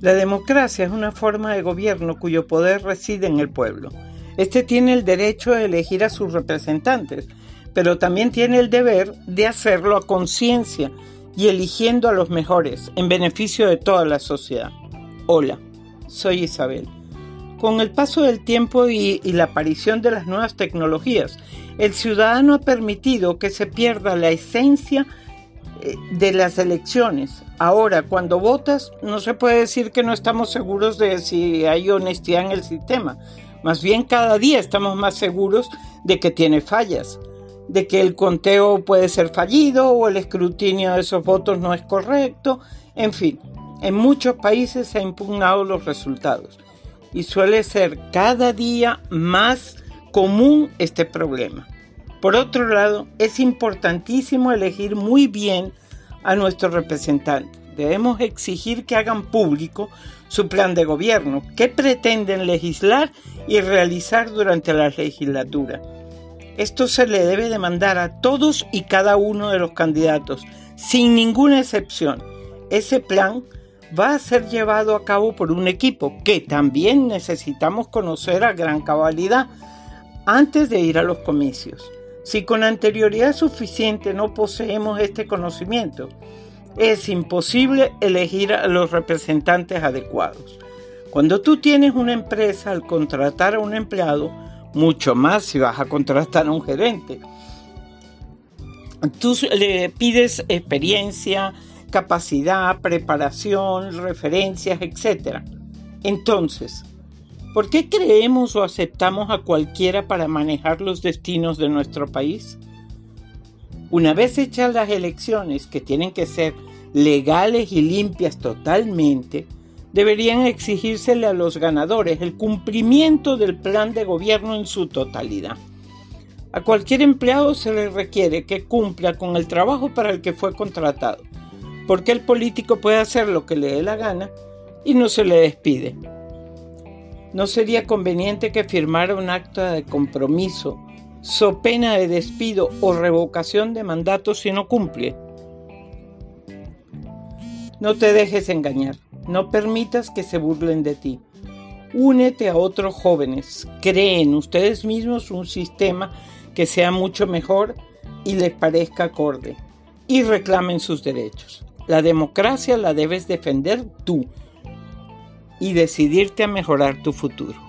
La democracia es una forma de gobierno cuyo poder reside en el pueblo. Este tiene el derecho de elegir a sus representantes, pero también tiene el deber de hacerlo a conciencia y eligiendo a los mejores en beneficio de toda la sociedad. Hola, soy Isabel. Con el paso del tiempo y, la aparición de las nuevas tecnologías, el ciudadano ha permitido que se pierda la esencia eh, de las elecciones. Ahora, cuando votas, no se puede decir que no estamos seguros de si hay honestidad en el sistema. Más bien cada día estamos más seguros de que tiene fallas, de que el conteo puede ser fallido o el escrutinio de esos votos no es correcto. En fin, en muchos países se han impugnado los resultados y suele ser cada día más común este problema. Por otro lado, es importantísimo elegir muy bien a nuestros representantes. Debemos exigir que hagan público su plan de gobierno, qué pretenden legislar y realizar durante la legislatura. Esto se le debe demandar a todos y cada uno de los candidatos, sin ninguna excepción. Ese plan va a ser llevado a cabo por un equipo que también necesitamos conocer a gran cabalidad antes de ir a los comicios. Si con anterioridad suficiente no poseemos este conocimiento, es imposible elegir a los representantes adecuados. Cuando tú tienes una empresa, al contratar a un empleado, mucho más si vas a contratar a un gerente, tú le pides experiencia, capacidad, preparación, referencias, etc. Entonces, ¿por qué creemos o aceptamos a cualquiera para manejar los destinos de nuestro país? Una vez hechas las elecciones, que tienen que ser legales y limpias totalmente, deberían exigírsele a los ganadores el cumplimiento del plan de gobierno en su totalidad. A cualquier empleado se le requiere que cumpla con el trabajo para el que fue contratado porque el político puede hacer lo que le dé la gana y no se le despide. ¿No sería conveniente que firmara un acto de compromiso, so pena de despido o revocación de mandato si no cumple? No te dejes engañar, no permitas que se burlen de ti. Únete a otros jóvenes, creen ustedes mismos un sistema que sea mucho mejor y les parezca acorde, y reclamen sus derechos. La democracia la debes defender tú y decidirte a mejorar tu futuro.